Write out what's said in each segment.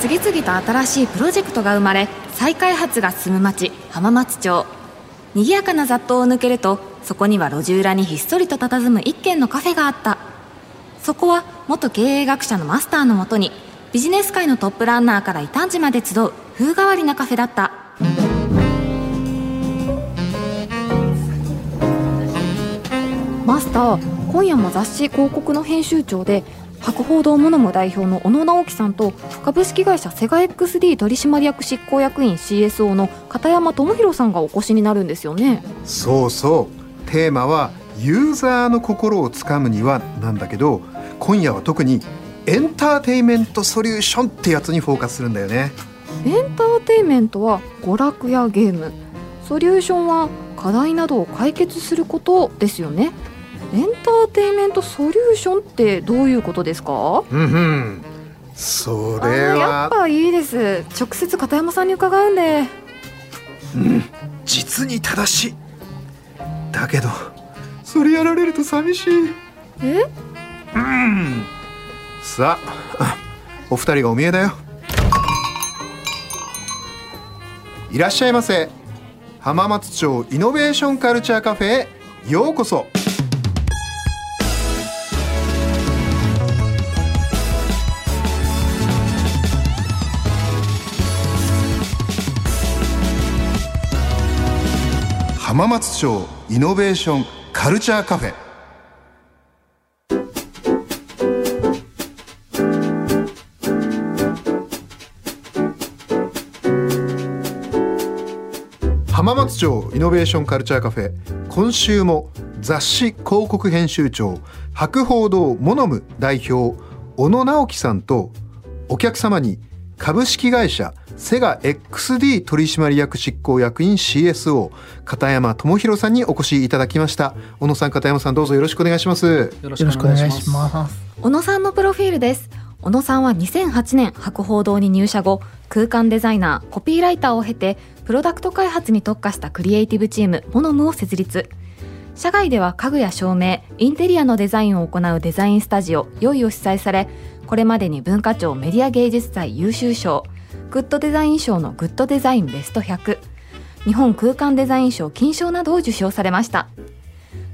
次々と新しいプロジェクトが生まれ再開発が進む町浜松町。賑やかな雑踏を抜けるとそこには路地裏にひっそりと佇む一軒のカフェがあった。そこは元経営学者のマスターのもとにビジネス界のトップランナーから異端児まで集う風変わりなカフェだった。マスター今夜も雑誌広告の編集長で博報堂モノム代表の小野直樹さんと株式会社セガ XD 取締役執行役員 CSO の片山智博さんがお越しになるんですよね。そうそう。テーマはユーザーの心をつかむにはなんだけど今夜は特にエンターテイメントソリューションってやつにフォーカスするんだよね。エンターテイメントは娯楽やゲーム。ソリューションは課題などを解決することですよねエンターテイメントソリューションってどういうことですか？うんうん。それはやっぱいいです。直接片山さんに伺うんで。うん実に正しい。だけどそれやられると寂しい。え？うん。さあ お二人がお見えだよ。いらっしゃいませ。浜松町イノベーションカルチャーカフェへようこそ浜松町イノベーションカルチャーカフェ。浜松町イノベーションカルチャーカフェ。今週も雑誌広告編集長博報堂モノム代表小野直樹さんとお客様に株式会社セガ XD 取締役執行役員 CSO 片山智博さんにお越しいただきました。小野さん片山さんどうぞよろしくお願いします。よろしくお願いします。小野さんのプロフィールです。小野さんは2008年博報堂に入社後空間デザイナーコピーライターを経てプロダクト開発に特化したクリエイティブチームモノムを設立。社外では家具や照明インテリアのデザインを行うデザインスタジオ良いを主催されこれまでに文化庁メディア芸術祭優秀賞グッドデザイン賞のグッドデザインベスト100日本空間デザイン賞金賞などを受賞されました。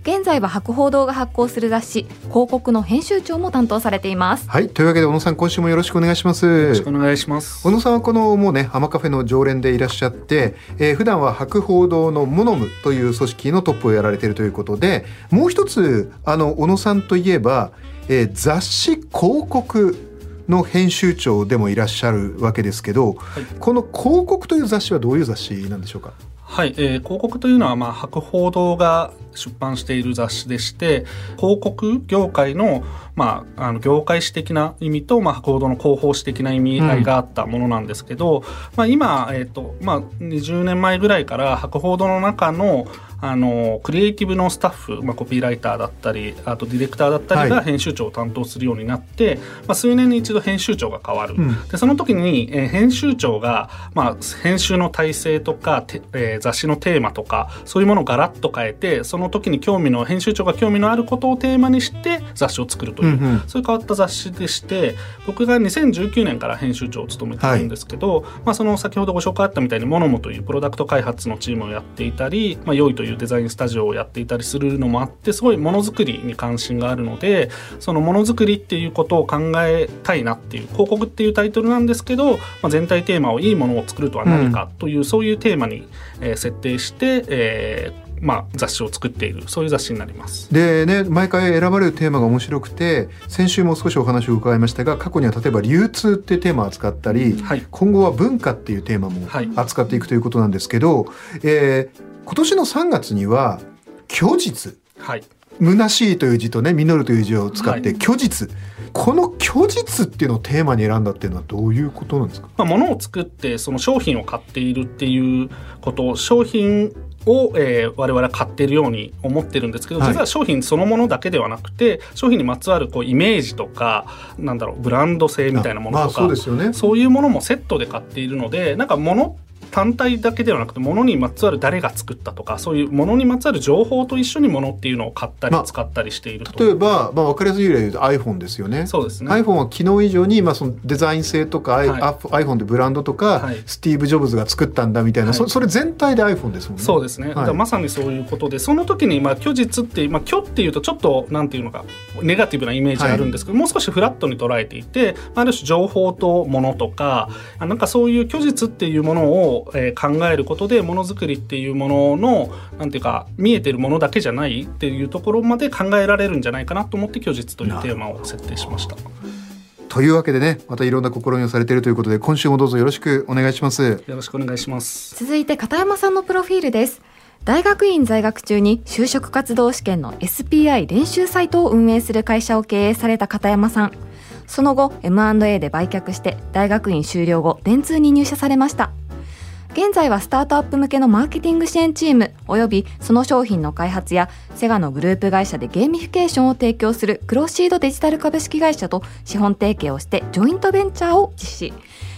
現在は博報堂が発行する雑誌広告の編集長も担当されています。はいというわけで小野さん今週もよろしくお願いします。よろしくお願いします。小野さんはこのもうね浜カフェの常連でいらっしゃって、えー、普段は博報堂のモノムという組織のトップをやられているということでもう一つあの小野さんといえば、えー、雑誌広告の編集長でもいらっしゃるわけですけど、はい、この広告という雑誌はどういう雑誌なんでしょうか？はい、えー、広告というのは、まあ、博報堂が出版している雑誌でして広告業界の,、まあ、あの業界史的な意味と、まあ、博報堂の広報史的な意味合いがあったものなんですけど、うん、まあ、今、えーとまあ、20年前ぐらいから博報堂の中のあのクリエイティブのスタッフ、まあ、コピーライターだったりあとディレクターだったりが編集長を担当するようになって、はい、まあ、数年に一度編集長が変わる、うん、でその時に、えー、編集長が、まあ、編集の体制とか、えー、雑誌のテーマとかそういうものをガラッと変えてその時に興味の編集長が興味のあることをテーマにして雑誌を作るという、うんうん、そういう変わった雑誌でして僕が2019年から編集長を務めてるんですけど、はい、まあ、その先ほどご紹介あったみたいにモノモというプロダクト開発のチームをやっていたり、まあ、良いというデザインスタジオをやっていたりするのもあってすごいものづくりに関心があるのでそのものづくりっていうことを考えたいなっていう広告っていうタイトルなんですけど、まあ、全体テーマをいいものを作るとは何かという、うん、そういうテーマに、えー、設定して、えーまあ、雑誌を作っているそういう雑誌になります。でね毎回選ばれるテーマが面白くて先週も少しお話を伺いましたが過去には例えば流通っていうテーマを扱ったり、はい、今後は文化っていうテーマも扱っていくということなんですけど、はい、えー、今年の3月には虚実、はい、虚しいという字とね実るという字を使って虚実、はい、この虚実っていうのをテーマに選んだっていうのはどういうことなんですか、まあ、物を作ってその商品を買っているっていうこと商品を、えー、我々は買っているように思ってるんですけど、はい、実は商品そのものだけではなくて商品にまつわるこうイメージとかなんだろうブランド性みたいなものとかそうですよ、ね、そういうものもセットで買っているのでなんか物単体だけではなくて物にまつわる誰が作ったとかそういう物にまつわる情報と一緒に物っていうのを買ったり使ったりしていると、例えば、まあ、分かりやすい例で言うと iPhone ですよね。そうですね。iPhone は機能以上に、まあ、そのデザイン性とか、はい。iPhone でブランドとか、はい。スティーブ・ジョブズが作ったんだみたいな、はい。そそれ全体で iPhone ですもんね。そうですね、はい。まさにそういうことでその時にまあ虚実ってまあ、虚っていうとちょっとなんていうのかネガティブなイメージあるんですけど、もう少しフラットに捉えていてまあある種情報とものとかあなんかそういう虚実っていうものを、えー考えることでものづくりっていうもののなんていうか見えてるものだけじゃないっていうところまで考えられるんじゃないかなと思って虚実というテーマを設定しました。というわけでねまたいろんな試みをされているということで今週もどうぞよろしくお願いします。よろしくお願いします。続いて片山さんのプロフィールです大学院在学中に就職活動試験の SPI 練習サイトを運営する会社を経営された片山さんその後 M&A で売却して大学院修了後電通に入社されました現在はスタートアップ向けのマーケティング支援チームおよびその商品の開発やセガのグループ会社でゲーミフィケーションを提供するクロシードデジタル株式会社と資本提携をしてジョイントベンチャーを実施。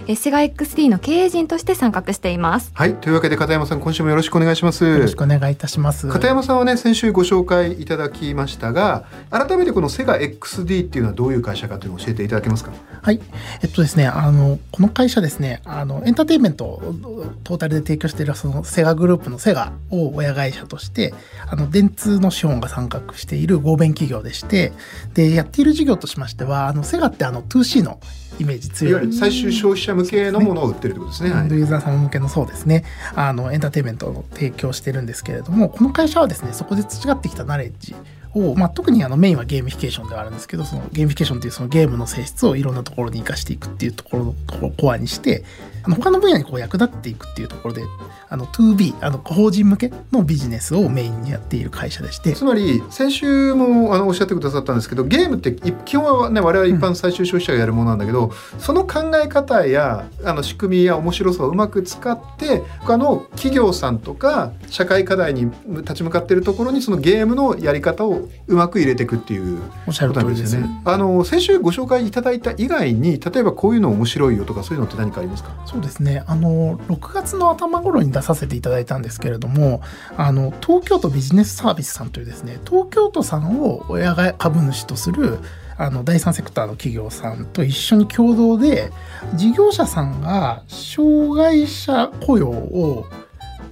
えセガ XD の経営陣として参画していますはいというわけで片山さん今週もよろしくお願いします。よろしくお願いいたします。片山さんはね先週ご紹介いただきましたが改めてこのセガ XD っていうのはどういう会社かというのを教えていただけますか？はい。えっとですね、あの、この会社ですね、あの、エンターテインメントをトータルで提供しているそのセガグループのセガを親会社として、あの、電通の資本が参画している合弁企業でして、で、やっている事業としましては、あの、セガってあの、2C のイメージい強いわゆる最終消費者向けのものを売ってるってことですね。はいエンドユーザー様向けのそうですねあのエンターテインメントを提供してるんですけれどもこの会社はですねそこで培ってきたナレッジを、まあ、特にあのメインはゲーミフィケーションではあるんですけどそのゲーミフィケーションというそのゲームの性質をいろんなところに生かしていくっていうところをコアにしてあの他の分野にこう役立っていくっていうところであの 2B あの法人向けのビジネスをメインにやっている会社でして。つまり先週もあのおっしゃってくださったんですけどゲームってい基本はね我々一般最終消費者がやるものなんだけど、その考え方やあの仕組みや面白さをうまく使って他の企業さんとか社会課題に立ち向かっているところにそのゲームのやり方をうまく入れていくっていうおっしゃることなん通りですよね。あの先週ご紹介いただいた以外に例えばこういうの面白いよとかそういうのって何かありますか？そうですね。あの6月の頭頃に出させていただいたんですけれどもあの東京都ビジネスサービスさんというですね東京都さんを親が株主とするあの第三セクターの企業さんと一緒に共同で事業者さんが障害者雇用を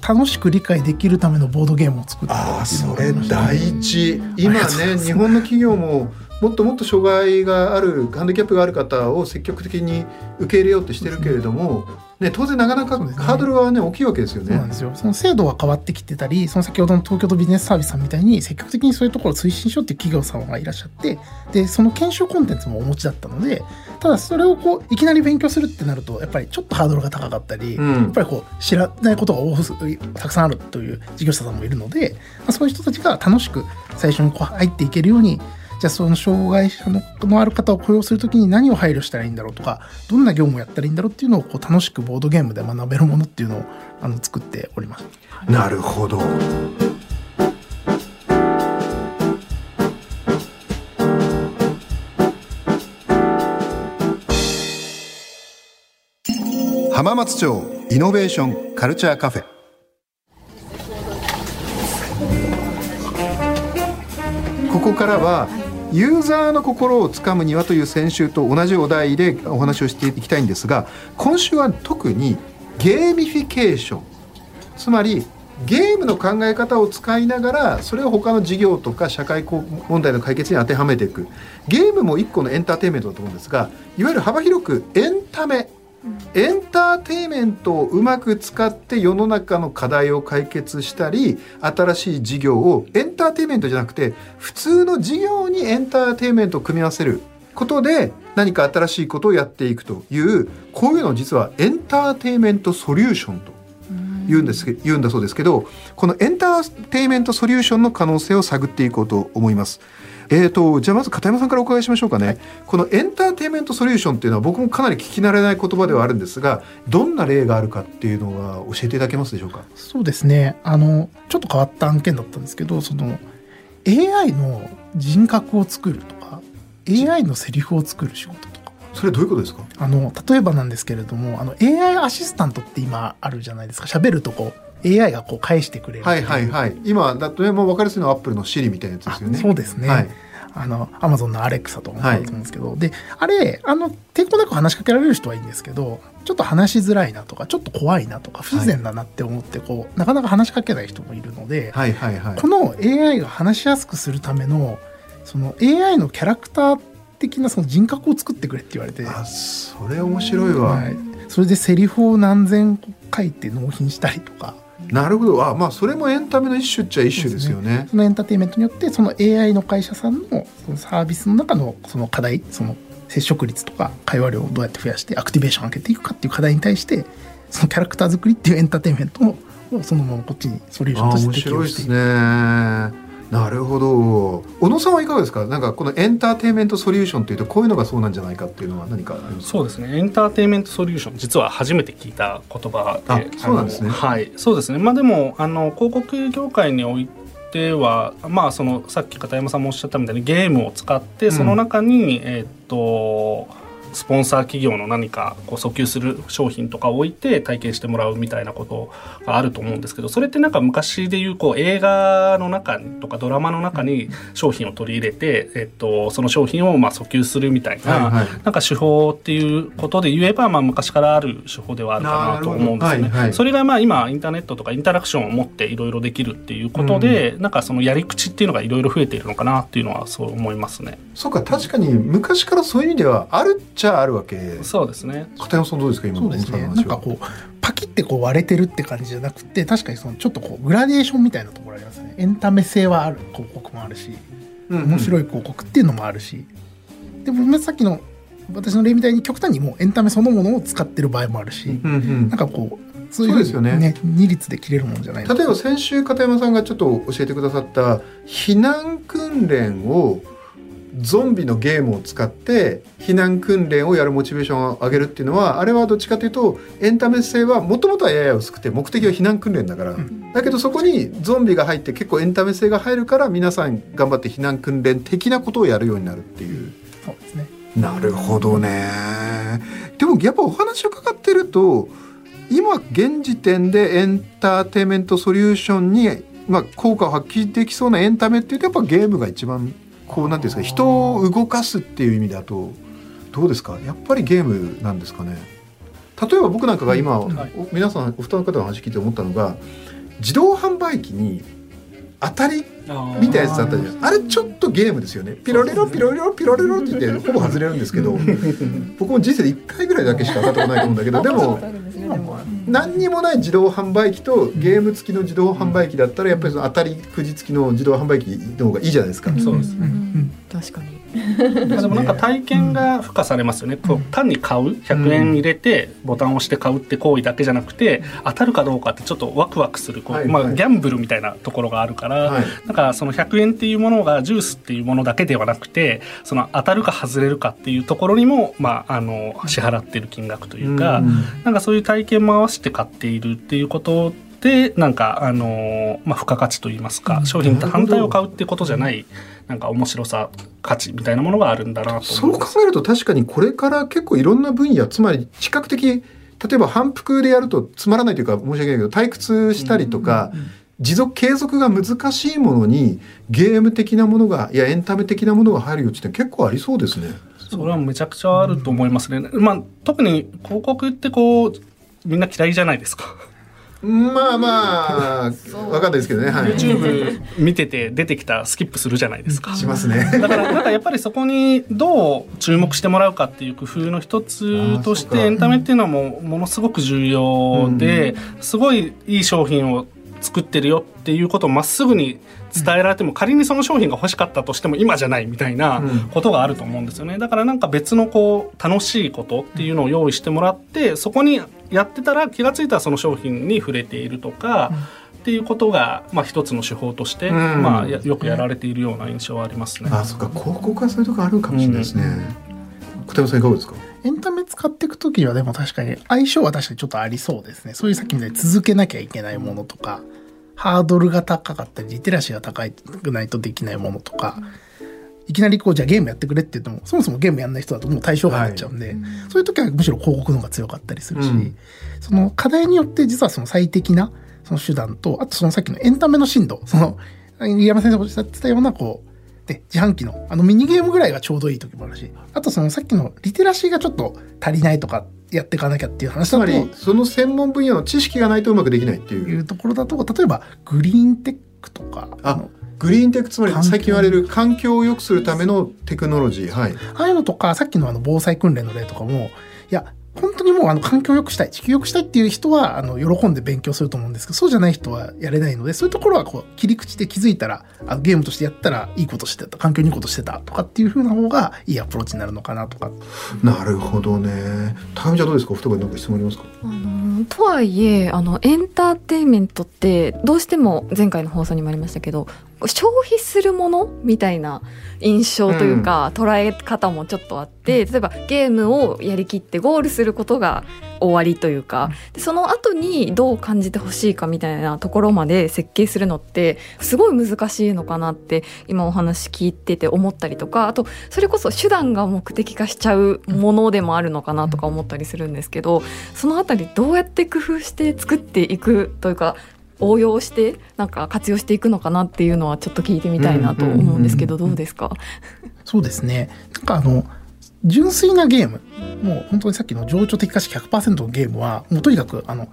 楽しく理解できるためのボードゲームを作ってるっていうのがありましたね事。今ね日本の企業ももっともっと障害があるハンディキャップがある方を積極的に受け入れようとしてるけれども、ね、当然なかなかハードルはね大きいわけですよねそうなん。ですよ。その制度が変わってきてたり、その先ほどの東京都ビジネスサービスさんみたいに積極的にそういうところを推進しようっていう企業様がいらっしゃって、で、その研修コンテンツもお持ちだったので、ただそれをこう、いきなり勉強するってなると、やっぱりちょっとハードルが高かったり、うんやっぱりこう、知らないことがたくさんあるという事業者さんもいるので、まあ、そういう人たちが楽しく最初にこう入っていけるように、じゃあその障害者ののある方を雇用するときに何を配慮したらいいんだろうとかどんな業務をやったらいいんだろうっていうのをこう楽しくボードゲームで学べるものっていうのをあの作っております。なるほど。浜松町イノベーションカルチャーカフェここからはユーザーの心をつかむにはという先週と同じお題でお話をしていきたいんですが今週は特にゲーミフィケーションつまりゲームの考え方を使いながらそれを他の事業とか社会問題の解決に当てはめていく。ゲームも一個のエンターテインメントだと思うんですがいわゆる幅広くエンタメ。エンターテインメントをうまく使って世の中の課題を解決したり新しい事業をエンターテインメントじゃなくて普通の事業にエンターテインメントを組み合わせる。ことで何か新しいことをやっていくというこういうのを実はエンターテインメントソリューションと言うんですけ言うんだそうですけどこのエンターテインメントソリューションの可能性を探っていこうと思います。えーと、じゃあまず片山さんからお伺いしましょうかね、このエンターテインメントソリューションっていうのは僕もかなり聞き慣れない言葉ではあるんですがどんな例があるかっていうのは教えていただけますでしょうか？そうですね。あのちょっと変わった案件だったんですけどその AI の人格を作るとか AI のセリフを作る仕事とか。それどういうことですか？あの例えばなんですけれどもあの AI アシスタントって今あるじゃないですか。喋るとこ。う AI がこう返してくれる。はいはいはい。今だとねもう分かりやすいのはアップルの Siri みたいなやつですよね。そうですね、はい。あのアマゾンのアレクサとかもあると思うんですけど、であれあの抵抗なく話しかけられる人はいいんですけどちょっと話しづらいなとかちょっと怖いなとか不自然だなって思ってこう、なかなか話しかけない人もいるので、はいはいはい。この AI が話しやすくするためのその AI のキャラクター的なその人格を作ってくれって言われて、あそれ面白いわ、はい、それでセリフを何千個書いて納品したりとかなるほど。あまあそれもエンタメの一種っちゃ一種ですよね。そのエンターテインメントによってその AI の会社さんのそのサービスの中のその課題その接触率とか会話量をどうやって増やしてアクティベーションを上げていくかっていう課題に対してそのキャラクター作りっていうエンターテインメントをそのままこっちにソリューションとしてあ面適用してい白いですね。くなるほど。小野さんはいかがですか？なんかこのエンターテインメントソリューションというとこういうのがそうなんじゃないかっていうのは何かそうですね。エンターテインメントソリューション実は初めて聞いた言葉であそうなんですね。はい。そうですね。まあでもあの広告業界においてはまあそのさっき片山さんもおっしゃったみたいにゲームを使ってその中に、えーっとスポンサー企業の何かこう訴求する商品とかを置いて体験してもらうみたいなことがあると思うんですけどそれってなんか昔でいうこう映画の中にとかドラマの中に商品を取り入れて、えっと、その商品をまあ訴求するみたいな、なんか手法っていうことで言えば、まあ、昔からある手法ではあるかなと思うんですよね。それがまあ今インターネットとかインタラクションを持っていろいろできるっていうことで、なんかそのやり口っていうのがいろいろ増えているのかなっていうのはそう思いますね。そうか確かに昔からそういう意味ではあるっちゃあるわけ。そうですね。片山さんどうですか今そうですね。小野さんの話は。なんかこうパキってこう割れてるって感じじゃなくて確かにそのちょっとこうグラデーションみたいなところありますね。エンタメ性はある広告もあるしうんうん。面白い広告っていうのもあるし、でも今さっきの私の例みたいに極端にもうエンタメそのものを使ってる場合もあるし、うんうん。なんかこうそういうそうですよね。二律で切れるもんじゃない例えば先週片山さんがちょっと教えてくださった避難訓練をゾンビのゲームを使って避難訓練をやるモチベーションを上げるっていうのはあれはどっちかというとエンタメ性はもともとはやや薄くて目的は避難訓練だから、んだけどそこにゾンビが入って結構エンタメ性が入るから皆さん頑張って避難訓練的なことをやるようになるっていう。そうですねなるほどね。でもやっぱお話を伺ってると今現時点でエンターテインメントソリューションに、まあ、効果を発揮できそうなエンタメっていうとやっぱゲームが一番こうなんていうんですか人を動かすっていう意味だとどうですか？やっぱりゲームなんですかね？例えば僕なんかが今、うん。はい。お皆さんお二人の方の話聞いて思ったのが自動販売機に当たりみたいなやつあったじゃん。あれちょっとゲームですよね。ピロレロピロレロピロレロって言って ほぼ外れるんですけど僕も人生で1回ぐらいだけしか当たったことないと思うんだけどでも何にもない自動販売機とゲーム付きの自動販売機だったらやっぱりその当たりくじ付きの自動販売機の方がいいじゃないですか。そうですうんうん。確かに。まあでもなんか体験が付加されますよね、こう単に買う100円入れてボタンを押して買うって行為だけじゃなくて当たるかどうかってちょっとワクワクするこう、はいはい。まあ、ギャンブルみたいなところがあるから、はからその100円っていうものがジュースっていうものだけではなくてその当たるか外れるかっていうところにも、まあ、あの支払ってる金額というか、うんなんかそういう体験も合わせて買っているっていうことでなんかあのまあ、付加価値といいますか、うん。商品単体を買うってことじゃないなんか面白さ価値みたいなものがあるんだなとそう考。えると確かにこれから結構いろんな分野つまり比較的例えば反復でやるとつまらないというか申し訳ないけど退屈したりとか、持続継続が難しいものにゲーム的なものがいやエンタメ的なものが入る余地って結構ありそうですね。それはめちゃくちゃあると思いますね。まあ特に広告ってこうみんな嫌いじゃないですか。まあまあそうわかんないですけどね。はい。YouTube 見てて出てきたスキップするじゃないですか。しますね。だからなんかやっぱりそこにどう注目してもらうかっていう工夫の一つとしてエンタメっていうのはもうものすごく重要で、すごいいい商品を作ってるよっていうことをまっすぐに伝えられても仮にその商品が欲しかったとしても今じゃないみたいなうんことがあると思うんですよねだからなんか別のこう楽しいことっていうのを用意してもらってそこにやってたら気が付いたらその商品に触れているとか、っていうことが、まあ、一つの手法として、うんまあ、やよくやられているような印象はありますね。あそっか広告はそういうとこあるかもしれないですね。片山さんいかがですか？エンタメ使っていく時はでも確かに相性は確かにちょっとありそうですね。そういうさっきみたいに続けなきゃいけないものとかハードルが高かったりリテラシーが高くないとできないものとかいきなりこうじゃあゲームやってくれって言ってもそもそもゲームやんない人だともう対象外になっちゃうんで、はいそういう時はむしろ広告の方が強かったりするし、うん。その課題によって実はその最適なその手段とあとそのさっきのエンタメの深度その飯山先生がおっしゃってたようなこうで自販機のあのミニゲームぐらいがちょうどいい時もあるしあとそのさっきのリテラシーがちょっと足りないとかやっていかなきゃっていう話つまりその専門分野の知識がないとうまくできないっていいううところだと例えばグリーンテックとかあのグリーンテックつまり最近言われる環境を良くするためのテクノロジー。はい。ああいうのとかさっきのあの防災訓練の例とかもいや本当にもうあの環境を良くしたい地球を良くしたいっていう人はあの喜んで勉強すると思うんですけどそうじゃない人はやれないのでそういうところはこう切り口で気づいたらあのゲームとしてやったらいいことしてた環境にいいことしてたとかっていう風な方がいいアプローチになるのかなとか。なるほどね。高見ちゃんどうですか？お二人なんか質問ありますか？あのとはいえあのエンターテインメントってどうしても前回の放送にもありましたけど消費するものみたいな印象というか、捉え方もちょっとあって例えばゲームをやりきってゴールすることが終わりというかでその後にどう感じてほしいかみたいなところまで設計するのってすごい難しいのかなって今お話聞いてて思ったりとかあとそれこそ手段が目的化しちゃうものでもあるのかなとか思ったりするんですけどそのあたりどうやって工夫して作っていくというか応用してなんか活用していくのかなっていうのはちょっと聞いてみたいなと思うんですけどどうですか？そうですね。なんかあの純粋なゲーム。もう本当にさっきの情緒的価値100%のゲームはもうとにかくあの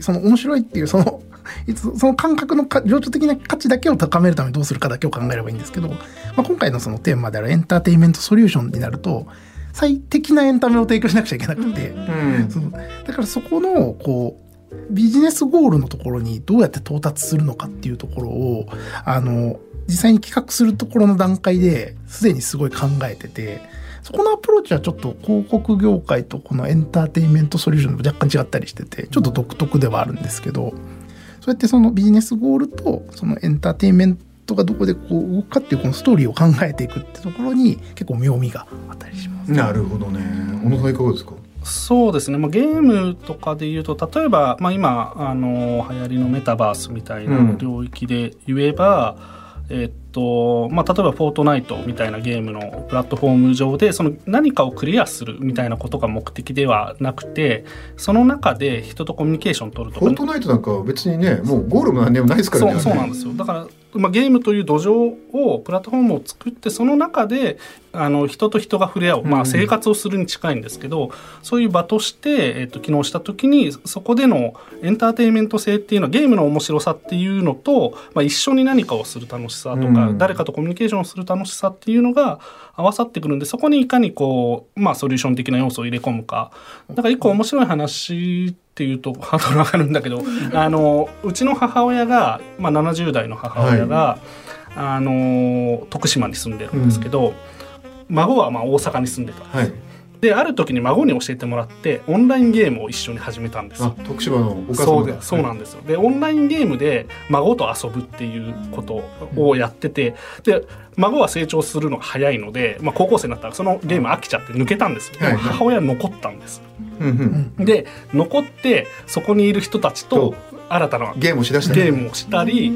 その面白いっていうそのいつその感覚のか情緒的な価値だけを高めるためにどうするかだけを考えればいいんですけど、まあ、今回のそのテーマであるエンターテインメントソリューションになると最適なエンタメを提供しなくちゃいけなくて、うん。そのだからそこのこうビジネスゴールのところにどうやって到達するのかっていうところをあの実際に企画するところの段階ですでにすごい考えててそこのアプローチはちょっと広告業界とこのエンターテインメントソリューションで若干違ったりしててちょっと独特ではあるんですけどそうやってそのビジネスゴールとそのエンターテインメントがどこでこう動くかっていうこのストーリーを考えていくってところに結構妙味があったりします。なるほどね小野さんいかがですか？そうですね、まあ、ゲームとかで言うと例えば、まあ、今あの流行りのメタバースみたいなうん領域で言えば、えっとまあ、例えば「フォートナイト」みたいなゲームのプラットフォーム上でその何かをクリアするみたいなことが目的ではなくてその中で人とコミュニケーションを取るとか。フォートナイトなんか別にねもうゴールも何でもないですからね。そうそうなんですよ。だから、まあ、ゲームという土壌をプラットフォームを作ってその中であの人と人が触れ合う、まあ、生活をするに近いんですけど、そういう場として、えっと機能した時にそこでのエンターテインメント性っていうのはゲームの面白さっていうのと、まあ、一緒に何かをする楽しさとか、うん。誰かとコミュニケーションをする楽しさっていうのが合わさってくるんでそこにいかにこう、まあ、ソリューション的な要素を入れ込むか。だから一個面白い話っていうとハードル上がるんだけどあのうちの母親が、まあ、70代の母親が、あの徳島に住んでるんですけど、孫はまあ大阪に住んでたんです。よはい。である時に孫に教えてもらってオンラインゲームを一緒に始めたんです。徳島のお母そうでそうなんですよ。でオンラインゲームで孫と遊ぶっていうことをやっててで孫は成長するのが早いので、まあ、高校生になったらそのゲーム飽きちゃって抜けたんですよ、はい。はい母親は残ったんです。うんうん。で残ってそこにいる人たちと新たなゲームをしだした。ねゲームをしたり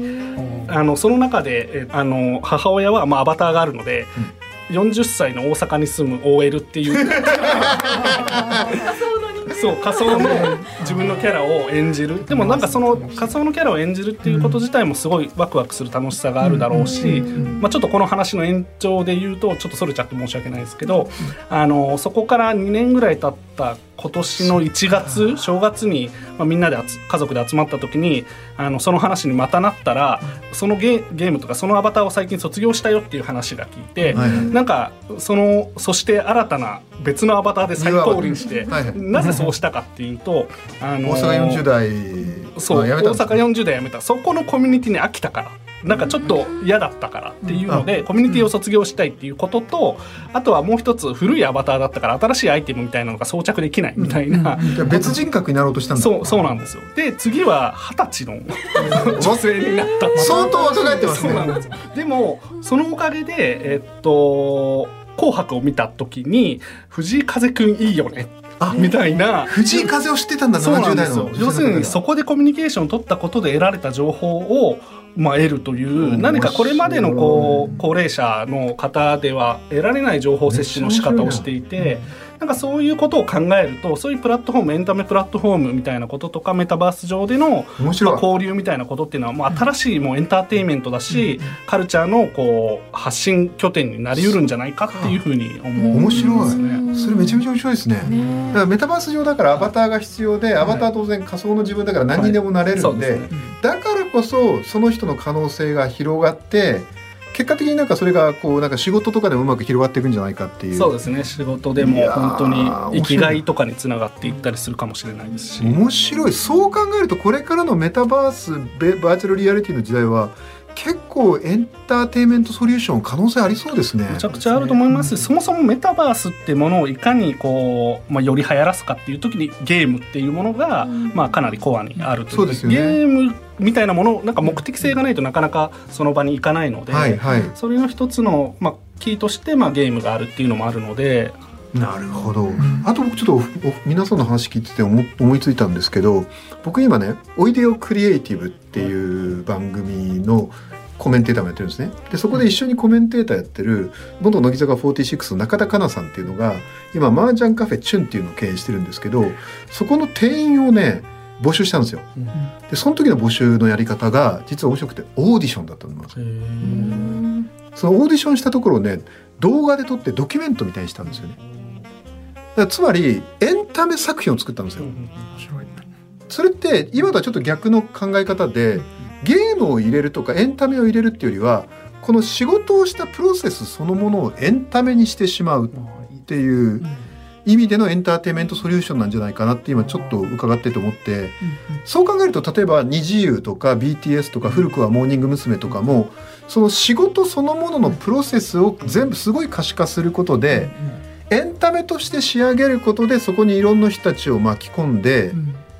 あのその中でえあの母親は、まあ、アバターがあるので、40歳の大阪に住む OL っていう。そう仮想の自分のキャラを演じる。でもなんかその仮想のキャラを演じるっていうこと自体もすごいワクワクする楽しさがあるだろうし、まあ、ちょっとこの話の延長で言うとちょっとそれちゃって申し訳ないですけどあのそこから2年ぐらい経った今年の1月正月に、まあ、みんなで集家族で集まった時にあのその話にまたなったらそのゲゲームとかそのアバターを最近卒業したよっていう話が聞いて、はいはい。なんかそのそして新たな別のアバターで再降臨して、はいはい。なぜそうしたかっていうとあの大阪40代そう大阪40代辞めた。そこのコミュニティに飽きたからなんかちょっと嫌だったからっていうので、コミュニティを卒業したいっていうこととあとはもう一つ古いアバターだったから新しいアイテムみたいなのが装着できないみたいな、別人格になろうとしたんだ。そうそうなんですよ。で次は二十歳の 女性になった相当若返ってますね。ですよ。でもそのおかげでえっと紅白を見た時に藤井風くんいいよねみたいな。藤井風を知ってたんだそうなん70代ですよ。の要するにそこでコミュニケーションを取ったことで得られた情報をまあ、得るという何かこれまでのこう高齢者の方では得られない情報摂取の仕方をしていてなんかそういうことを考えるとそういうプラットフォームエンタメプラットフォームみたいなこととかメタバース上での面白い。まあ、交流みたいなことっていうのはもう新しいもうエンターテインメントだしカルチャーのこう発信拠点になりうるんじゃないかっていうふうに思うん面白い。ですね。それめちゃめちゃ面白いですね。だからメタバース上だからアバターが必要でアバターは当然仮想の自分だから何にでもなれるんでそうですね。だからこそその人の可能性が広がって結果的になんかそれがこうなんか仕事とかでもうまく広がっていくんじゃないかっていう。そうですね。仕事でも本当に生きがいとかにつながっていったりするかもしれないですし。面白い。そう考えるとこれからのメタバースベバーチャルリアリティの時代は結構エンターテインメントソリューション可能性ありそうですね。めちゃくちゃあると思います。しそもそもメタバースってものをいかにこう、まあ、より流行らすかっていう時にゲームっていうものが、まあ、かなりコアにあるという。そうですよね。ゲームみたいなものなんか目的性がないとなかなかその場に行かないので、はいはい。それの一つの、まあ、キーとして、まあ、ゲームがあるっていうのもあるのでなるほど、あと僕ちょっと皆さんの話聞いてて思思いついたんですけど僕今ね「おいでよクリエイティブ」っていう番組のコメンテーターもやってるんですね。でそこで一緒にコメンテーターやってる元乃木坂46の中田香菜さんっていうのが今麻雀カフェチュンっていうのを経営してるんですけどそこの店員をね募集したんですよ。でその時の募集のやり方が実は面白くてオーディションだったんですそのオーディションしたところをね動画で撮ってドキュメントみたいにしたんですよねつまりエンタメ作品を作ったんですよ。面白いそれって今とはちょっと逆の考え方でゲームを入れるとかエンタメを入れるっていうよりはこの仕事をしたプロセスそのものをエンタメにしてしまうっていう意味でのエンターテインメントソリューションなんじゃないかなって今ちょっと伺ってて思ってそう考えると例えば二次優とか BTS とか古くはモーニング娘。とかもその仕事そのもののプロセスを全部すごい可視化することでエンタメとして仕上げることでそこにいろんな人たちを巻き込んで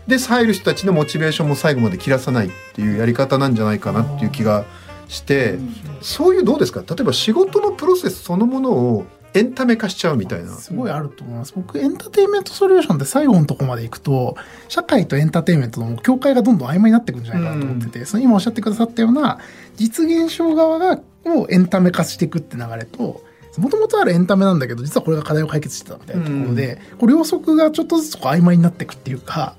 で入る人たちのモチベーションも最後まで切らさないっていうやり方なんじゃないかなっていう気がしてそういうどうですか？例えば仕事のプロセスそのものをエンタメ化しちゃうみたいな。すごいあると思います。僕、エンターテインメントソリューションって最後のとこまで行くと、社会とエンターテインメントの境界がどんどん曖昧になっていくんじゃないかなと思ってて、その今おっしゃってくださったような、実現象側が、をエンタメ化していくって流れと、もともとあるエンタメなんだけど、実はこれが課題を解決してたみたいなところで、こう両側がちょっとずつこう曖昧になっていくっていうか、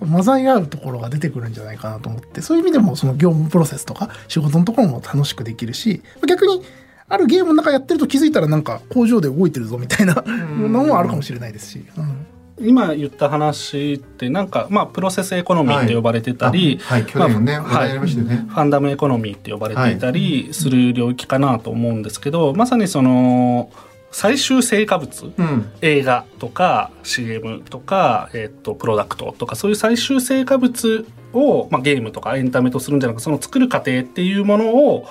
混ざり合うところが出てくるんじゃないかなと思って、そういう意味でもその業務プロセスとか仕事のところも楽しくできるし、逆にあるゲームの中やってると気づいたらなんか工場で動いてるぞみたいなのもあるかもしれないですし。うん今言った話ってなんか、まあ、プロセスエコノミーって呼ばれてたり。ファンダムエコノミーって呼ばれていたりする領域かなと思うんですけど、まさにその最終成果物、うん、映画とか CM とか、えっとプロダクトとかそういう最終成果物を、まあ、ゲームとかエンタメとするんじゃなくその作る過程っていうものを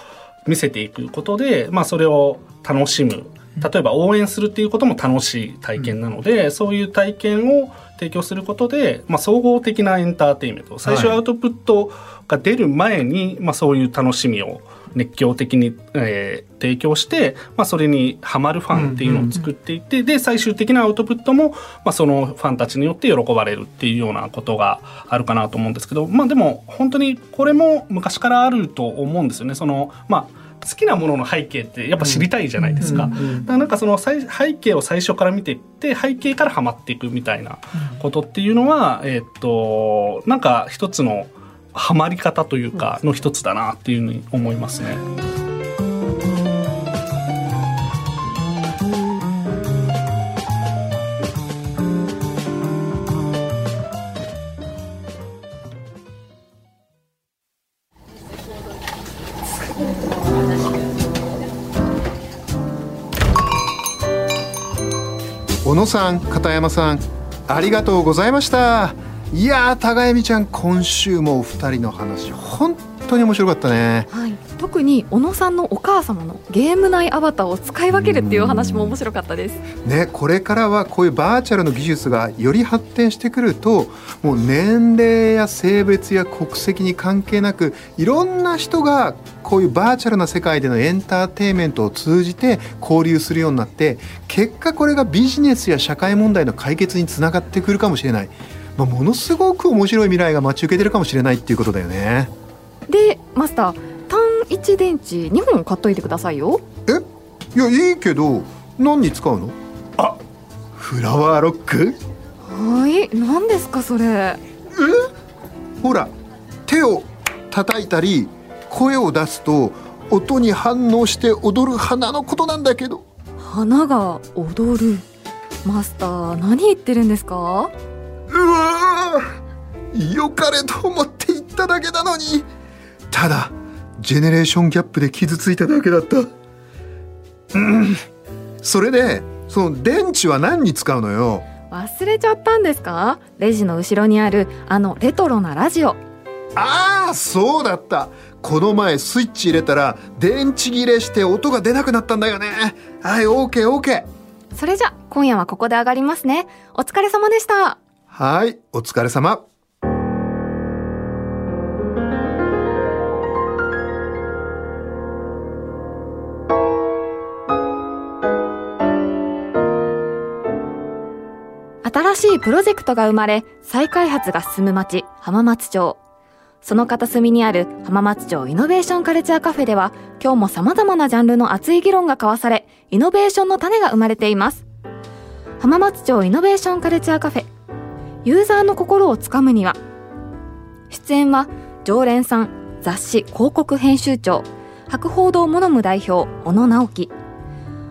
見せていくことで、まあ、それを楽しむ例えば応援するっていうことも楽しい体験なので、そういう体験を提供することで、まあ、総合的なエンターテインメント最初はいアウトプットが出る前に、まあ、そういう楽しみを熱狂的に、えー提供して、まあ、それにハマるファンっていうのを作っていって、で最終的なアウトプットも、まあ、そのファンたちによって喜ばれるっていうようなことがあるかなと思うんですけど、まあ、でも本当にこれも昔からあると思うんですよね。そのまあ好きなものの背景ってやっぱ知りたいじゃないですか。だからなんかその最背景を最初から見ていって背景からハマっていくみたいなことっていうのは、えーっとなんか一つのハマり方というかの一つだなっていうふうに思いますね。野さん片山さんありがとうございました。いやー高恵美ちゃん今週もお二人の話本当に面白かったね。はい、特に小野さんのお母様のゲーム内アバターを使い分けるっていうお話も面白かったです。ね、これからはこういうバーチャルの技術がより発展してくるともう年齢や性別や国籍に関係なくいろんな人がこういうバーチャルな世界でのエンターテインメントを通じて交流するようになって結果これがビジネスや社会問題の解決につながってくるかもしれない、まあ、ものすごく面白い未来が待ち受けてるかもしれないっていうことだよね。でマスター単一電池2本買っといてくださいよ。え？いやいいけど何に使うの？あフラワーロック？はい。何ですかそれ？ほら手を叩いたり声を出すと音に反応して踊る花のことなんだけど。花が踊る。マスター何言ってるんですか？うわー！よかれと思って言っただけなのに。ただジェネレーションギャップで傷ついただけだった。うん。それでその電池は何に使うのよ？忘れちゃったんですか？レジの後ろにあるあのレトロなラジオ。ああそうだった。この前スイッチ入れたら電池切れして音が出なくなったんだよね。はい OKOK それじゃ今夜はここで上がりますね。お疲れ様でした。はいお疲れ様新しいプロジェクトが生まれ再開発が進む町浜松町。その片隅にある浜松町イノベーションカルチャーカフェでは今日も様々なジャンルの熱い議論が交わされイノベーションの種が生まれています。浜松町イノベーションカルチャーカフェ。ユーザーの心をつかむには出演は常連さん雑誌広告編集長博報堂モノム代表小野直樹。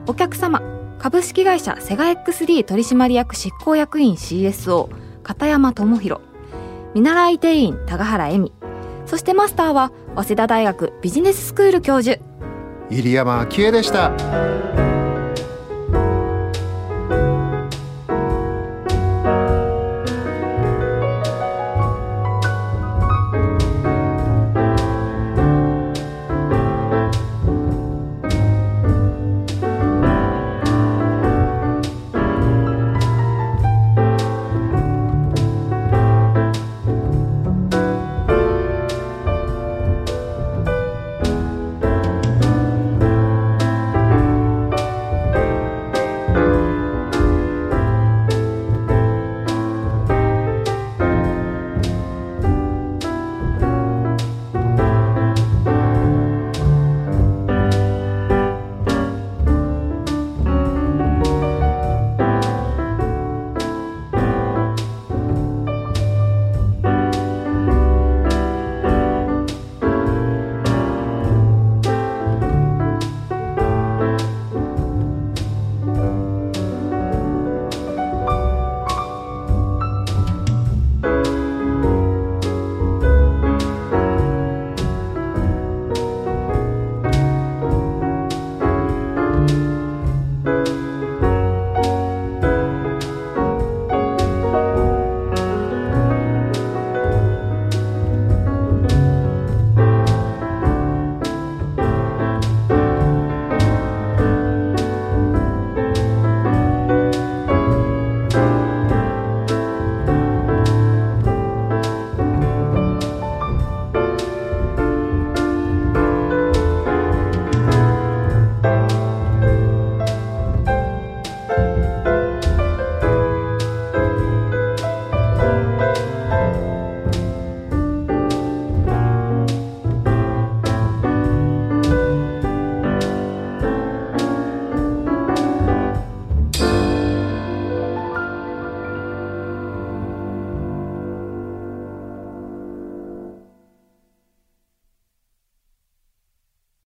お客様株式会社セガ XD 取締役執行役員 CSO 片山智弘見習い店員高原恵美そしてマスターは早稲田大学ビジネススクール教授。入山昭恵でした。